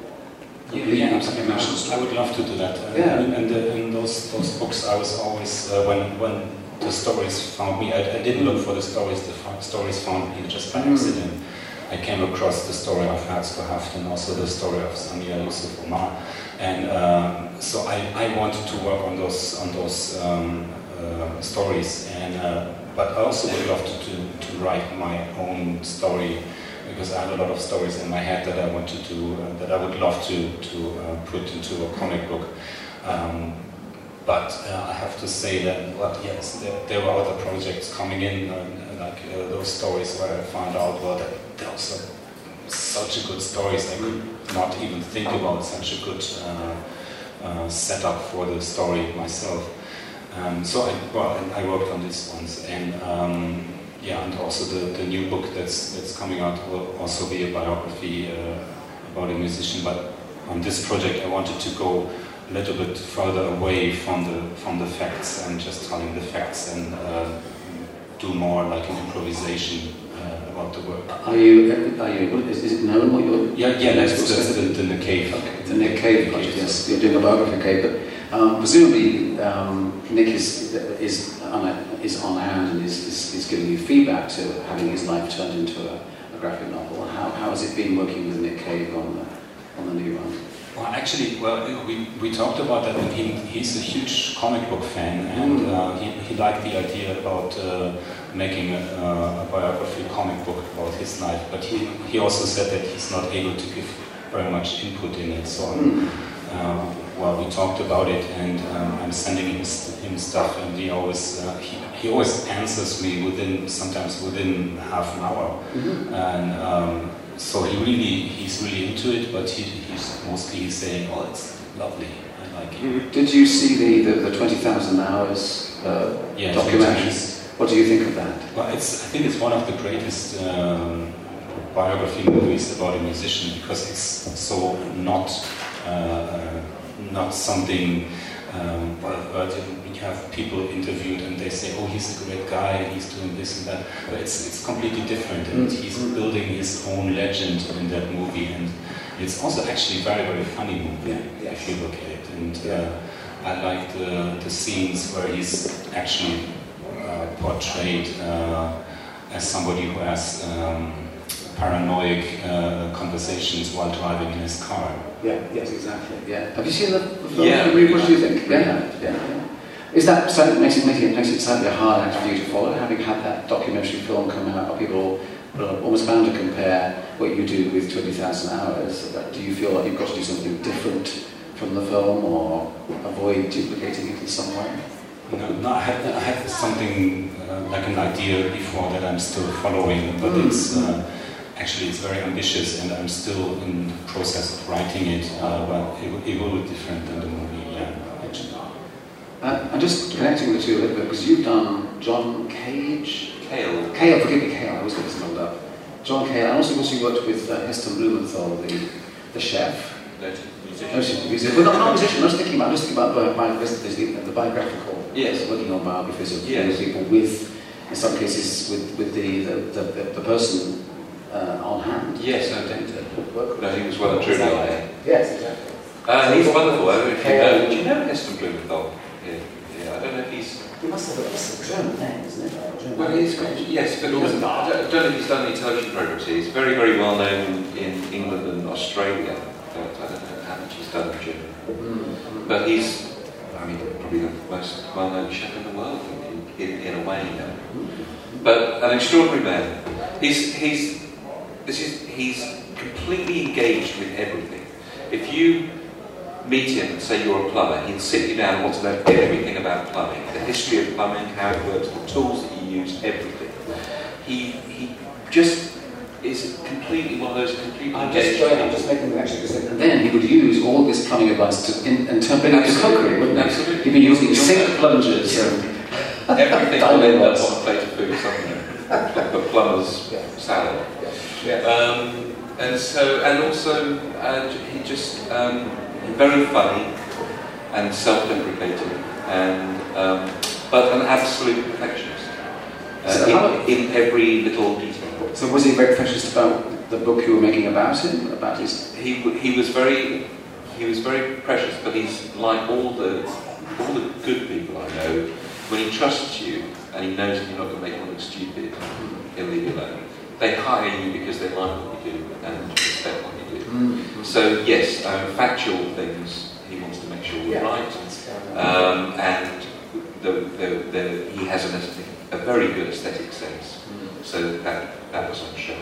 Yeah, yeah, I, I would love to do that. Uh, Yeah. And, and uh, in those those books, I was always uh, when when the stories found me. I, I didn't look for the stories. The stories found me just by Mm. I came across the story of Herz Haft and also the story of Samia Yusuf Omar, and um, so I, I wanted to work on those on those um, uh, stories. And uh, but I also would love to, to to write my own story because I have a lot of stories in my head that I wanted to uh, that I would love to to uh, put into a comic book. Um, but uh, I have to say that well, yes, there, there were other projects coming in, uh, like uh, those stories where I found out well that those are such a good stories. I could not even think about such a good uh, uh, setup for the story myself. Um, so I, well, I worked on these ones, and um, yeah, and also the, the new book that's that's coming out will also be a biography uh, about a musician. But on this project, I wanted to go a little bit further away from the from the facts and just telling the facts and uh, do more like an improvisation about the work. Are you, are you, is, is it known what you're... Yeah, yeah, that's, what's that's the- the, cave. Okay, the Nick Cave project, yes. You're doing a biography of Cave, but um, presumably um, Nick is, is, on, is on hand and is, is, is giving you feedback to having his life turned into a, a graphic novel. How, how has it been working with Nick Cave on the, on the new one? Well, actually, well, we, we talked about that, and he, he's a huge comic book fan, and uh, he, he liked the idea about uh, making a, a biography comic book about his life, but he, he also said that he's not able to give very much input in it. So, Hmm. uh, well, we talked about it, and um, I'm sending him, him stuff, and he always uh, he, he always answers me within sometimes within half an hour, Mhm. and. Um, so he really, he's really into it, but he, he's mostly he's saying, "Oh, it's lovely. I like it." Did you see the, the, the 20,000 hours uh, documentary? What do you think of that? Well, it's, I think it's one of the greatest um, biography movies about a musician because it's so not uh, not something. Um, have people interviewed and they say, "Oh, he's a great guy and he's doing this and that," but it's it's completely different, and Mm. he's building his own legend in that movie, and it's also actually a very very funny movie Yeah, if you look at it, and. Uh, I like the, the scenes where he's actually uh, portrayed uh, as somebody who has um, paranoid uh, conversations while driving in his car. Yeah, yes, exactly. Yeah. Have you seen the, the film? Yeah. What do you think? Yeah, yeah, yeah. Is that slightly, makes it, makes it, makes it slightly a hard act for you to follow, having had that documentary film come out? Are people almost bound to compare what you do with 20,000 hours? Do you feel like you've got to do something different from the film or avoid duplicating it in some way? No, no I, had, I had something uh, like an idea before that I'm still following, but Mm. it's uh, actually it's very ambitious, and I'm still in the process of writing it. Uh, but it, will- it will be different than the movie. Uh, I'm just connecting the two a little bit because you've done John Cage. Kale. Cale, forgive me, Cale, I always get this muddled up. John Cale, and also because you worked with uh, Heston Blumenthal, the, the chef. Noted musician. a musician. Well, not, not musician, I was thinking about, was thinking about the, the biographical, Yes. working on biographies of Yes. famous people with, in some cases, with, with the, the, the, the, person uh, on hand. Yes, no, to, David. to work with. No, he was well and truly on there. Yes, exactly. Uh, he's wonderful. I don't know if you know. Do you know Heston Blumenthal? Yeah, yeah. I don't know if he's. He must have a, it's a German name, isn't it? German- Well, yes, but doesn't, I don't I don't know if he's done any television programs. He's very, very well known in England and Australia. But I don't know how much he's done in Germany. Mm. But he's, I mean, probably the most well-known chef in the world in, in, in a way. You know. But an extraordinary man. He's, he's, this is, he's completely engaged with everything. If you meet him and say you're a plumber, he'll sit you down and want to know everything about plumbing, the history of plumbing, how it works, the tools that you use, everything. He, he just is completely one of those completely I'm just, going, I'm just making the connection because and then he would use all this plumbing advice to in, it into cookery, wouldn't he? Absolutely. He'd be using sink plungers Yeah. and Everything will end up on a plate of food somewhere. the plumber's Yeah. salad. Yeah. Um, and so, and also, uh, he just um, very funny and self-deprecating, and um, but an absolute perfectionist. uh, in, in every little detail. So was he very precious about the book you were making about him? About his He, he was very he was very precious, but he's like all the all the good people I know. When he trusts you and he knows that you're not going to make him look stupid, he'll leave you alone. They hire you because they like what you do and respect what you do. Mm. So yes, um, factual things he wants to make sure we're Yeah. right, um, and the, the, the, he has an, a very good aesthetic sense. So that that was on show.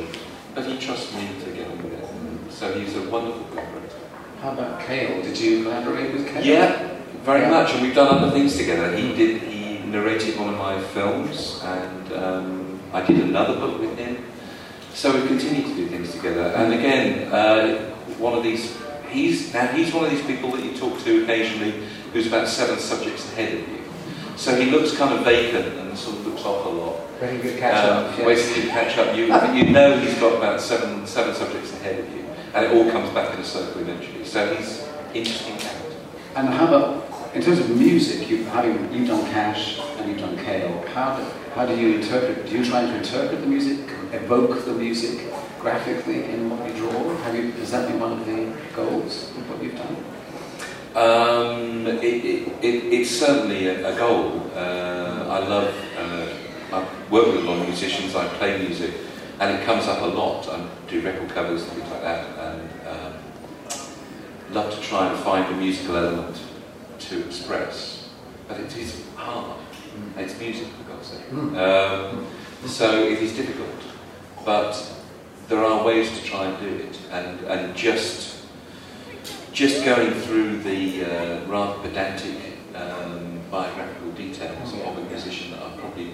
But he trusts me to get on with it. So he's a wonderful collaborator. How about Cale? Did you collaborate with Cale? Yeah, very Yeah. much, and we've done other things together. He did. He narrated one of my films, and um, I did another book with him. So we continue to do things together. And again, uh, one of these. He's now he's one of these people that you talk to occasionally, who's about seven subjects ahead of you. So he looks kind of vacant and sort of looks off a lot. Very good catch Um, up. yes. Waits you catch up. You, you know he's got about seven seven subjects ahead of you, and it all comes back in a circle eventually. So he's interesting character. And how about in terms of music? You've done Cash and you've done Cale. How do, how do you interpret? Do you try to interpret the music, evoke the music graphically in what you draw? Have you? Has that been one of the goals of what you've done? Um, it, it, it, it's certainly a, a goal. Uh, I love. Uh, I work with a lot of musicians. I play music, and it comes up a lot. I do record covers and things like that, and um, love to try and find a musical element to express. But it is hard. It's music, for God's sake. Mm. Um, so it is difficult, but there are ways to try and do it, and and just just going through the uh, rather pedantic um, biographical details of a musician that I probably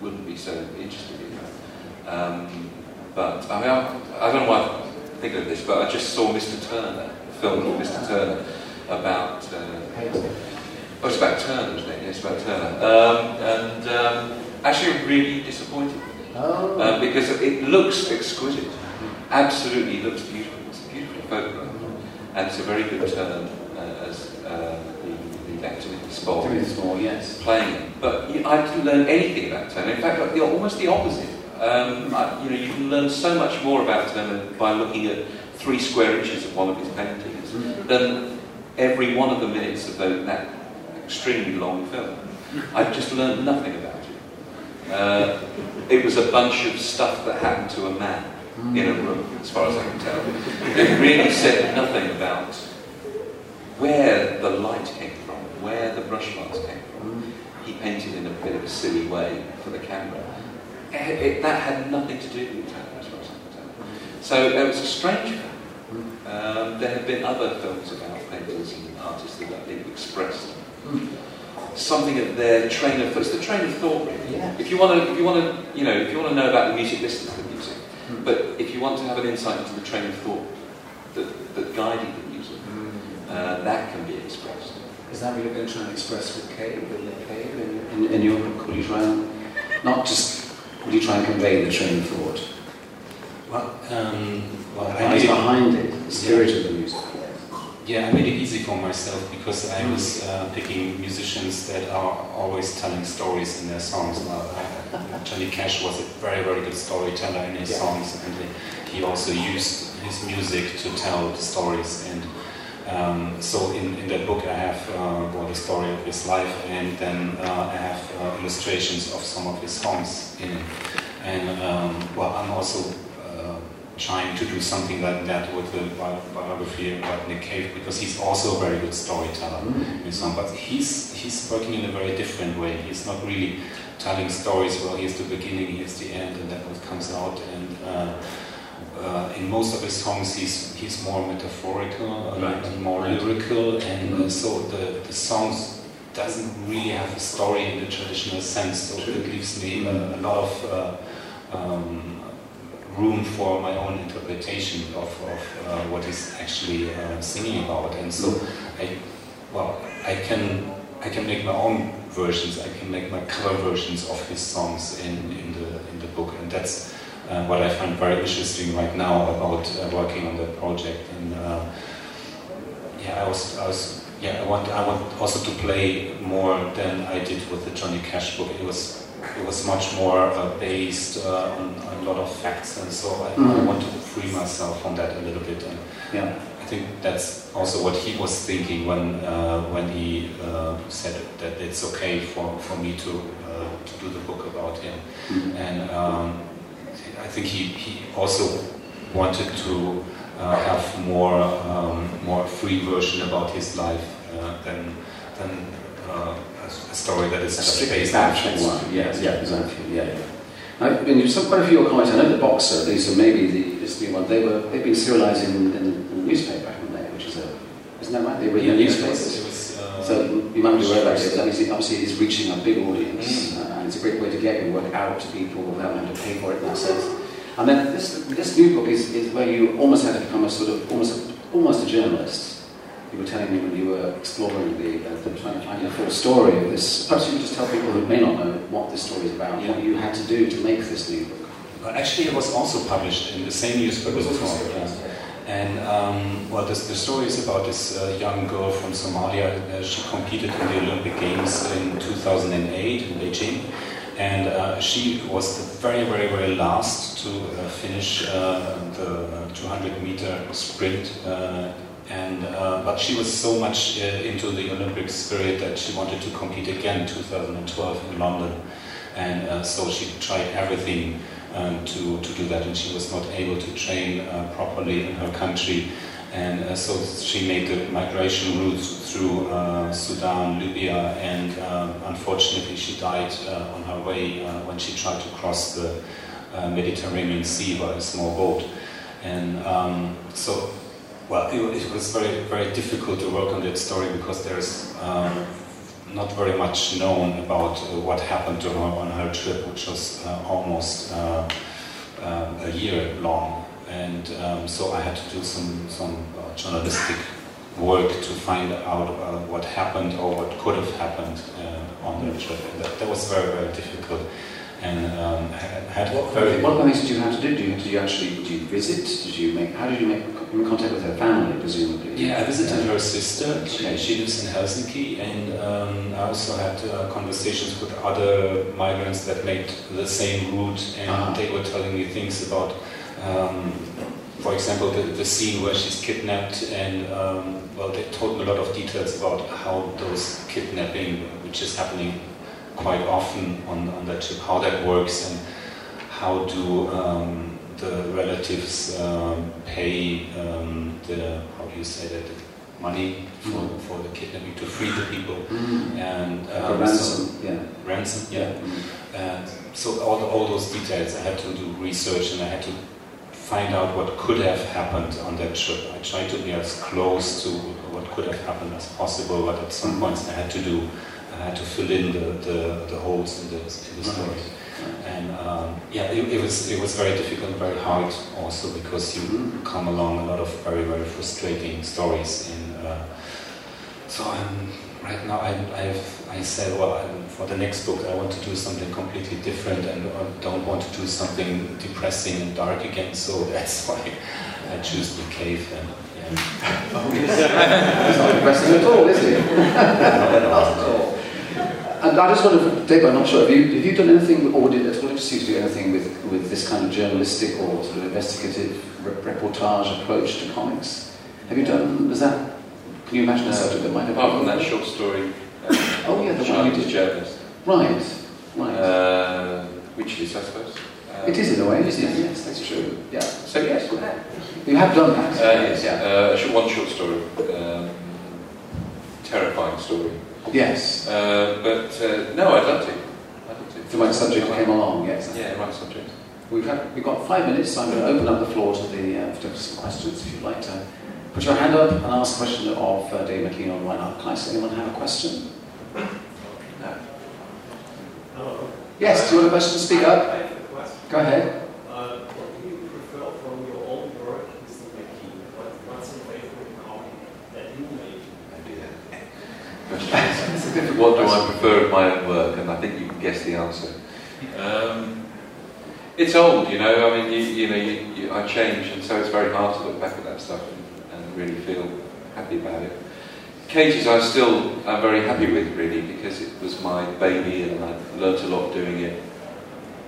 wouldn't be so interested in. Um, but I mean, I, I don't know why I think of this, but I just saw Mr. Turner, a film called Mr. Turner, about. Uh, Oh, it's about Turner, isn't it? Yes, about Turner. Um, and um, actually, really disappointed Oh. um, because it looks exquisite. Absolutely looks beautiful. It's a beautiful photograph. And it's a very good turn uh, as uh, the, the actor Timothy Spall Timothy Spall, yes. playing. But you, I didn't learn anything about Turner. In fact, like, the, almost the opposite. Um, I, you know, you can learn so much more about Turner by looking at three square inches of one of his paintings than every one of the minutes of that extremely long film. I've just learned nothing about it. Uh, it was a bunch of stuff that happened to a man in a room, as far as I can tell. It really said nothing about where the light came from, where the brush marks came from. He painted in a bit of a silly way for the camera. It, it- that had nothing to do with Turner, as far as I can tell. So it was a strange film. Um, there have been other films about painters and artists that they've expressed something of their train of thought. It's the train of thought, really. Yeah. If you want to, if you want to, you know, if you want to know about the music, listen to the music. Mm. But if you want to have an insight into the train of thought that, that guided the music, uh, that can be expressed. Is that what you're going to try and express with Cave, with Cave in, in, in your book? Will you try and, not just, will you try and convey the train of thought? Well, um, well, I it, behind it, the spirit of the music? yeah, I made it easy for myself because I was uh, picking musicians that are always telling stories in their songs. Well, uh, Johnny Cash was a very, very good storyteller in his Yeah. songs, and he also used his music to tell the stories. And um, so, in, in that book, I have uh, well, the story of his life, and then uh, I have uh, illustrations of some of his songs in it. And um, well, I'm also trying to do something like that with the bi- biography about Nick Cave because he's also a very good storyteller Mm. in song, but he's he's working in a very different way. He's not really telling stories. Well, here's the beginning, here's the end, and then what comes out. And uh, uh, in most of his songs, he's he's more metaphorical Right. and more lyrical, and uh, Mhm. so the the songs doesn't really have a story in the traditional sense. So True. it leaves me a, a lot of uh, um, room for my own interpretation of, of uh, what he's actually uh, singing about. And so I, well, I can I can make my own versions. I can make my cover versions of his songs in, in the in the book, and that's uh, what I find very interesting right now about uh, working on that project. And uh, yeah, I was, I was yeah I want I want also to play more than I did with the Johnny Cash book. It was it was much more uh, based uh, on, on, a lot of facts, and so I, Mhm. I wanted to free myself from that a little bit. And Yeah. I think that's also what he was thinking when uh, when he uh, said that it's okay for, for me to uh, to do the book about him. Mhm. And um, I think he, he also wanted to uh, have more um, more free version about his life uh, than than uh, a, story that is A just based on factual one. Yes, yeah, exactly. Yeah, yeah. I mean, you've some quite a few of your comments. I know the boxer. These are maybe the this new one. They were they've been serialised in, in, in the newspaper, haven't they? Which is a isn't that right? They were in the Yeah, newspapers. it was, uh, So you might be aware about it. Obviously, obviously, it's reaching a big audience, uh, and it's a great way to get your work out to people without having to pay for it in that sense. And then this this new book is, is where you almost had to become a sort of almost almost a journalist. You were telling me when you were exploring the, uh, the trying to find the full story of this. Perhaps you could just tell people who may not know what this story is about, what you had to do to make this new book. But actually, it was also published in the same newspaper. yeah. And um, well, this, the story is about this uh, young girl from Somalia. Uh, she competed in the Olympic Games in 2008 in Beijing, and uh, she was the very, very, very last to uh, finish uh, the 200 meter sprint. And uh, but she was so much uh, into the Olympic spirit that she wanted to compete again in 2012 in London, and uh, so she tried everything um, to, to do that, and she was not able to train uh, properly in her country. And uh, so she made the migration route through uh, Sudan, Libya, and unfortunately she died on her way when she tried to cross the Mediterranean Sea by a small boat. And um, so, well, it, it was very, very difficult to work on that story because there's um, not very much known about what happened to her on her trip, which was uh, almost uh, um, a year long. And um, so I had to do some, some uh, journalistic work to find out uh, what happened or what could have happened uh, on the trip. That, that was very, very difficult. And um, had, What, very what things did you have to do? Did you, did you actually did you visit? Did you make? How did you make in contact with her family, presumably? Yeah, I visited her sister. She, Okay. she lives in Helsinki, and um, I also had uh, conversations with other migrants that made the same route, and Ah. they were telling me things about, um, for example, the, the scene where she's kidnapped, and um, well, they told me a lot of details about how those kidnapping, which is happening quite often on, on that trip, how that works, and how do um, the relatives um, pay um, the how do you say that money for, Mhm. for the kidnapping to free the people Mm. and a ransom. Yeah. so- ransom yeah Mm. and so all, the, all those details I had to do research and I had to find out what could have happened on that trip I tried to be as close to what could have happened as possible but at some points I had to do I had to fill in the, the, the holes in the, in the story Right. and um, yeah, it, it was it was very difficult, very hard also because you Mhm. come along a lot of very very frustrating stories. And uh, so I'm right now I I've, I said well I'm, for the next book I want to do something completely different and I don't want to do something depressing and dark again. So that's why I choose the cave and yeah. It's not depressing at all, is it? Not at all. And I just wonder, Dave, I'm not sure, have you, have you done anything, or did you to do anything with, with this kind of journalistic or sort of investigative re- reportage approach to comics? Have you done, is that, can you imagine a subject that might have Apart from that short story, uh, Oh, yeah, the one you did. journalist, Right, right. uh, which is, I suppose. Um, it is in a way, isn't it? Yes, that's true. Yeah. So yes, you have done that. Uh, yes, Yeah. uh, one short story, um, terrifying story. Yes. Uh, but uh, no, I'd love to. I'd love to. If the right subject came along, yes. Yeah, right subject. We've, had, we've got five minutes, so I'm going to open up the floor to the uh, to some questions. If you'd like to put your hand up and ask a question of uh, Dave McKean on right now. Does anyone have a question? No. Hello. Yes, do you want a question? Speak I up. have a question. Go ahead. Uh, what do you prefer from your own work, Mr. McKee? What, what's your favorite comic that you made? It's a difficult What do I question. prefer of my own work? And I think you can guess the answer. Um, it's old, you know. I mean, you, you know, you, you, I change, and so it's very hard to look back at that stuff and, and really feel happy about it. Cages I still am very happy with really because it was my baby and I learnt a lot doing it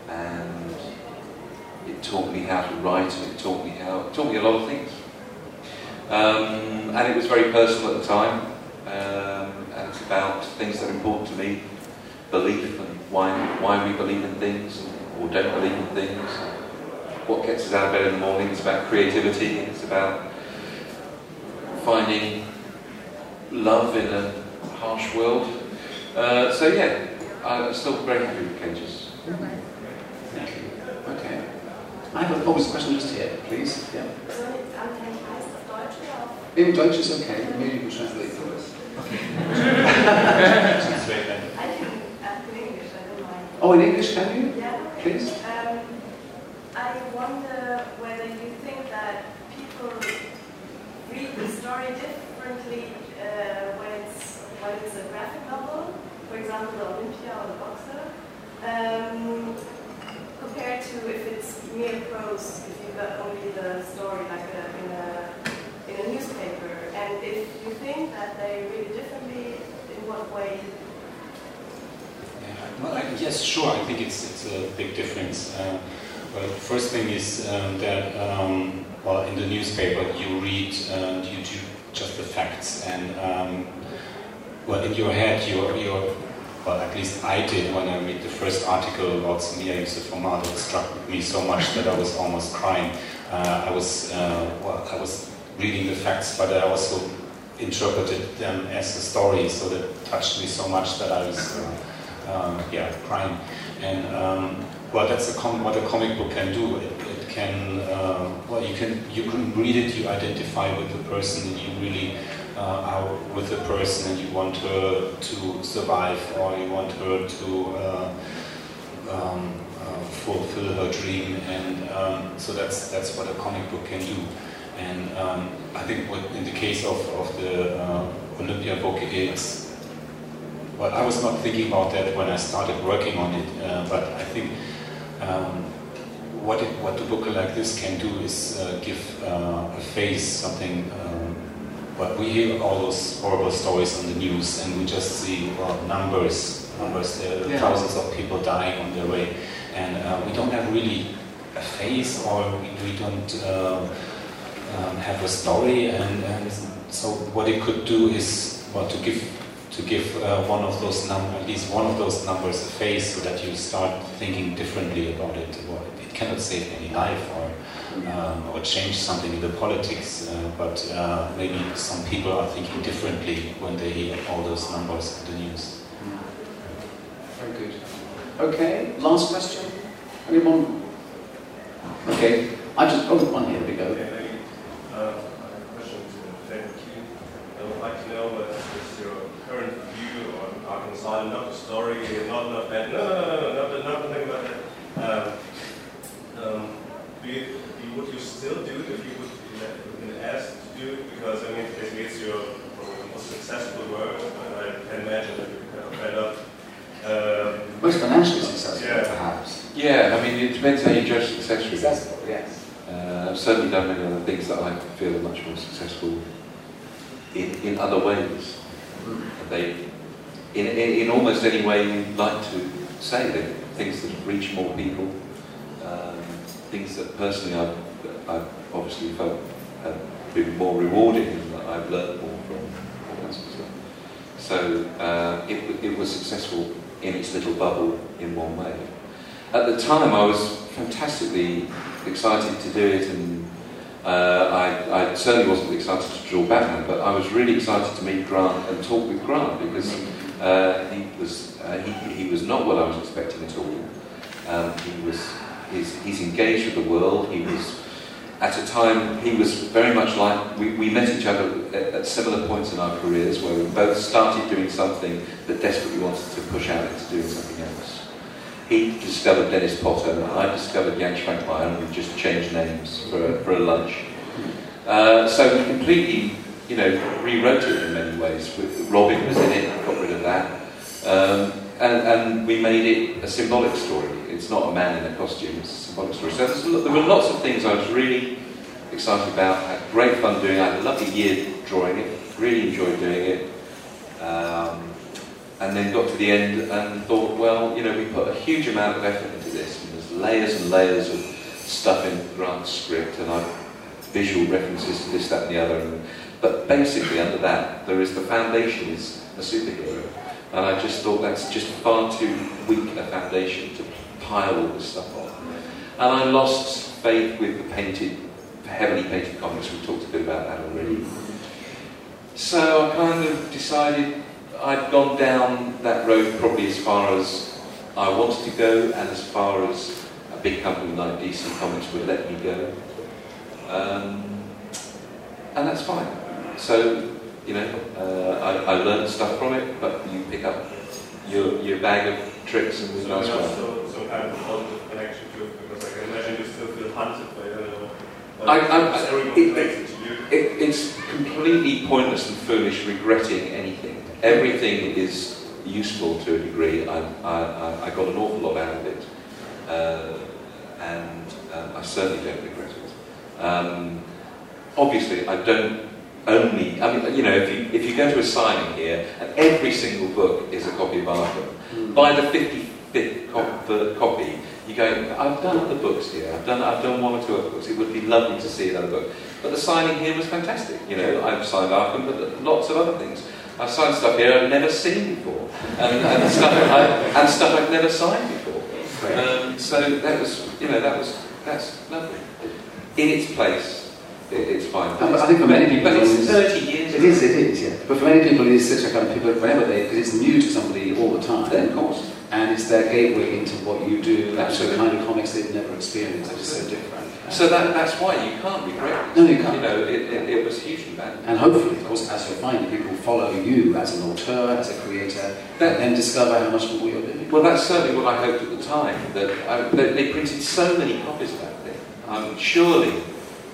and it taught me how to write and it taught me how it taught me a lot of things um, and it was very personal at the time um, it's about things that are important to me belief and why, why we believe in things or don't believe in things what gets us out of bed in the morning it's about creativity it's about finding love in a harsh world. Uh, so yeah, I'm still very happy with cages. Thank you. Okay. I have a, oh, a question just here, please. Yeah. In Deutsch is okay. Maybe you can translate for us. Oh, in English, can you? Yeah. Please. Um, I wonder whether you think that people read the story differently uh, when it's when it's a graphic novel, for example, the Olympia or the Boxer, um, compared to if it's mere prose, if you've got only the story like a, in a in a newspaper, and if you think that they read it differently, in what way? Well, I, yes, sure. I think it's it's a big difference. Uh, well, first thing is um, that um, well, in the newspaper you read uh, you do just the facts, and um, well, in your head you're, you're well, at least I did when I read the first article about Samia Yusuf Omar. It struck me so much that I was almost crying. Uh, I was uh, well, I was reading the facts, but I also interpreted them as a story, so that touched me so much that I was. Uh, um, yeah, crying. And um, well, that's a what a comic book can do. It, it can, uh, well, you can you can read it, you identify with the person, and you really uh, are with the person, and you want her to survive, or you want her to uh, um, uh, fulfill her dream. And um, so that's that's what a comic book can do. And um, I think what, in the case of, of the uh, Olympia book, it's well, I was not thinking about that when I started working on it, uh, but I think um, what, it, what a book like this can do is uh, give uh, a face, something. Um, but we hear all those horrible stories on the news, and we just see well, numbers, numbers. Are Yeah. thousands of people dying on their way, and uh, we don't have really a face, or we, we don't uh, um, have a story. And, and so, what it could do is well, to give to give uh, one of those num- at least one of those numbers a face so that you start thinking differently about it. Well, it cannot save any life or um, or change something in the politics, uh, but uh, maybe some people are thinking differently when they hear all those numbers in the news. Very good. Okay, last question. Anyone? Okay, I just, oh, one here, we go. Okay, uh, question to Dave McKean. I would like to know what is your current view on Arkansas, not the story, not, not that, no, no, no, no, no, not, nothing about that. Um, um, do you, would you still do it if you would be been asked to do it? Because, I mean, basically it's your probably most successful work, and I can imagine that you're kind of fed up. Um, Most financially successful, Yeah. perhaps. Yeah, I mean it depends how you judge success really. Successful, yes. I've certainly done many other things that I feel are much more successful in, in other ways. They, in, in, in almost any way you'd like to say, they things that reach more people, um, things that personally I've, I've obviously felt have been more rewarding and that I've learned more from. So uh, it, it was successful in its little bubble in one way. At the time, I was fantastically excited to do it, and uh, I, I certainly wasn't excited to draw Batman, but I was really excited to meet Grant and talk with Grant because uh, he was uh, he, he was not what I was expecting at all. Um, he was he's, he's engaged with the world. He was at a time he was very much like we, we met each other at, at similar points in our careers where we both started doing something but desperately wanted to push out into doing something else. He discovered Dennis Potter, and I discovered Jan Švankmajer, and we just changed names for a, for a lunch. Uh, so we completely, you know, rewrote it in many ways. Robin was in it, got rid of that. Um, and, and we made it a symbolic story. It's not a man in a costume, it's a symbolic story. So there were lots of things I was really excited about. I had great fun doing it. I had a lovely year drawing it, really enjoyed doing it. Um, and then got to the end and thought, well, you know, we put a huge amount of effort into this, and there's layers and layers of stuff in Grant's script, and I've visual references to this, that, and the other. And, but basically, under that, there is the foundation is a superhero, and I just thought that's just far too weak a foundation to pile all this stuff on. And I lost faith with the painted, heavily painted comics. We talked a bit about that already. So I kind of decided I'd gone down that road probably as far as I wanted to go and as far as a big company like DC Comics would let me go. Um, and that's fine. So, you know, uh, I, I learned stuff from it, but you pick up your, your bag of tricks and move So there's also some kind of positive connection to it, because I can imagine you still feel hunted by it. I- I- I- it- it. It, it's completely pointless and foolish regretting anything. Everything is useful to a degree. I, I, I- got an awful lot out of it, uh, and um, I certainly don't regret it. Um, obviously, I don't only. I mean, you know, if you if you go to a signing here, and every single book is a copy of Arkham, by the 55th co- the copy, you go, I've done other books here, I've done, I've done one or two other books, it would be lovely to see another book. But the signing here was fantastic, you know, I've signed Arkham, but lots of other things. I've signed stuff here I've never seen before, and, and, stuff, I, and stuff I've never signed before. Um, so that was, you know, that was, that's lovely. In its place, it, it's fine. But I think for many people but it's 30 years It is, it is, yeah. But for many people, it is such a kind of people, whenever they, because it's new to somebody all the time. Then, of course. And it's their gateway into what you do, and the kind of comics they've never experienced, It's so different. So that, that's why you can't regret it. No, you can't. You know, it, it, it was hugely valuable. And hopefully, of course, as you're finding, people follow you as an auteur, as a creator, That- and then discover how much more you're doing. Well, that's certainly what I hoped at the time. That I, they, they printed so many copies of that thing. Um, surely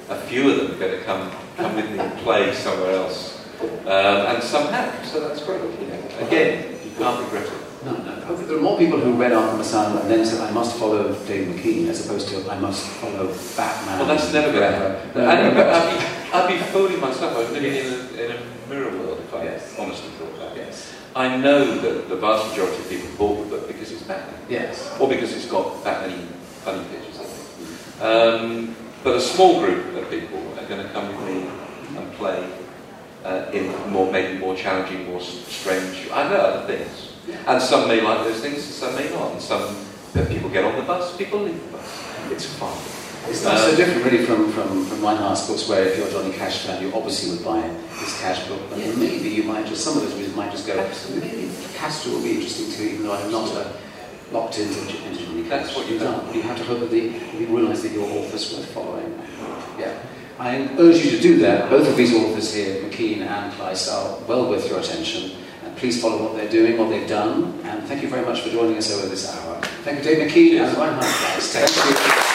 a few of them are going to come come with me and play somewhere else, um, and some have. So that's great. You know, again, you can't regret it. No, no. Hopefully there are more people who read Arkham Asylum and then said, I must follow Dave McKean, as opposed to, I must follow Batman. Well, that's never going to happen. I'd, be, I'd, be, fooling myself. I was living in a, in a mirror world if I Yes. honestly thought that. Yes. I know that the vast majority of people bought the book because it's Batman. Yes. or because it's got that many funny pictures in it. Um, but a small group of people are going to come with me and play uh, in more, maybe more challenging, more strange. I know other things, and some may like those things, and some may not. And some people get on the bus, people leave the bus. It's fun. It's not so Um, different really from, from, from Reinhard's books where if you're a Johnny Cash fan, you obviously would buy his Cash book, but Yeah. maybe you might just, some of those readers might just go, Absolutely. maybe Castro will be interesting too, even though I'm not uh, locked into, into Johnny Cash. That's what you've done. You have to hope that the, you realise that your author's worth following. Yeah. I urge you to do that. Both of these authors here, McKean and Kleist, are well worth your attention. Please follow what they're doing, what they've done. And thank you very much for joining us over this hour. Thank you, Dave McKean Cheers. and Reinhard Thank you.